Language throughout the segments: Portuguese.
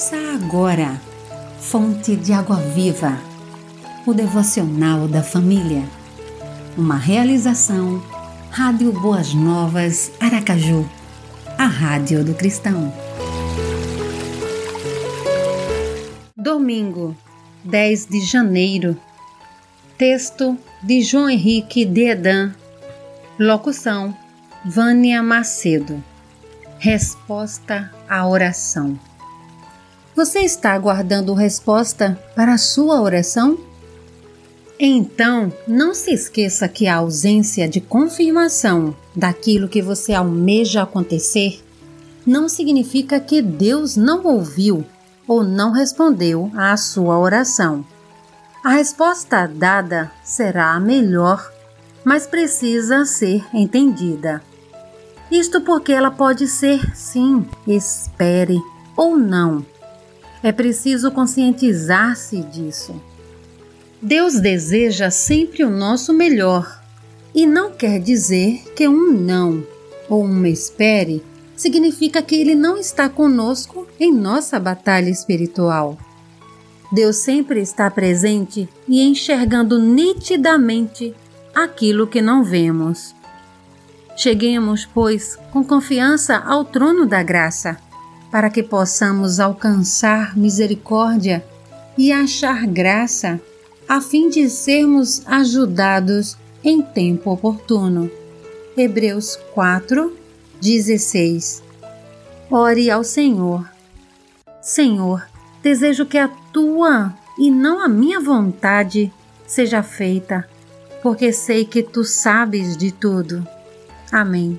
Ouça agora, Fonte de Água Viva, o devocional da família. Uma realização, Rádio Boas Novas, Aracaju, a Rádio do Cristão. Domingo, 10 de janeiro. Texto de João Henrique Dedan. Locução: Vânia Macedo. Resposta à oração. Você está aguardando resposta para a sua oração? Então, não se esqueça que a ausência de confirmação daquilo que você almeja acontecer não significa que Deus não ouviu ou não respondeu à sua oração. A resposta dada será a melhor, mas precisa ser entendida. Isto porque ela pode ser sim, espere ou não. É preciso conscientizar-se disso. Deus deseja sempre o nosso melhor e não quer dizer que um não ou um espere significa que Ele não está conosco em nossa batalha espiritual. Deus sempre está presente e enxergando nitidamente aquilo que não vemos. Cheguemos, pois, com confiança ao trono da graça, para que possamos alcançar misericórdia e achar graça, a fim de sermos ajudados em tempo oportuno. Hebreus 4, 16 Ore ao Senhor. Senhor, desejo que a tua e não a minha vontade seja feita, porque sei que tu sabes de tudo. Amém.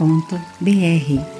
radioboasnovasaracaju.com.br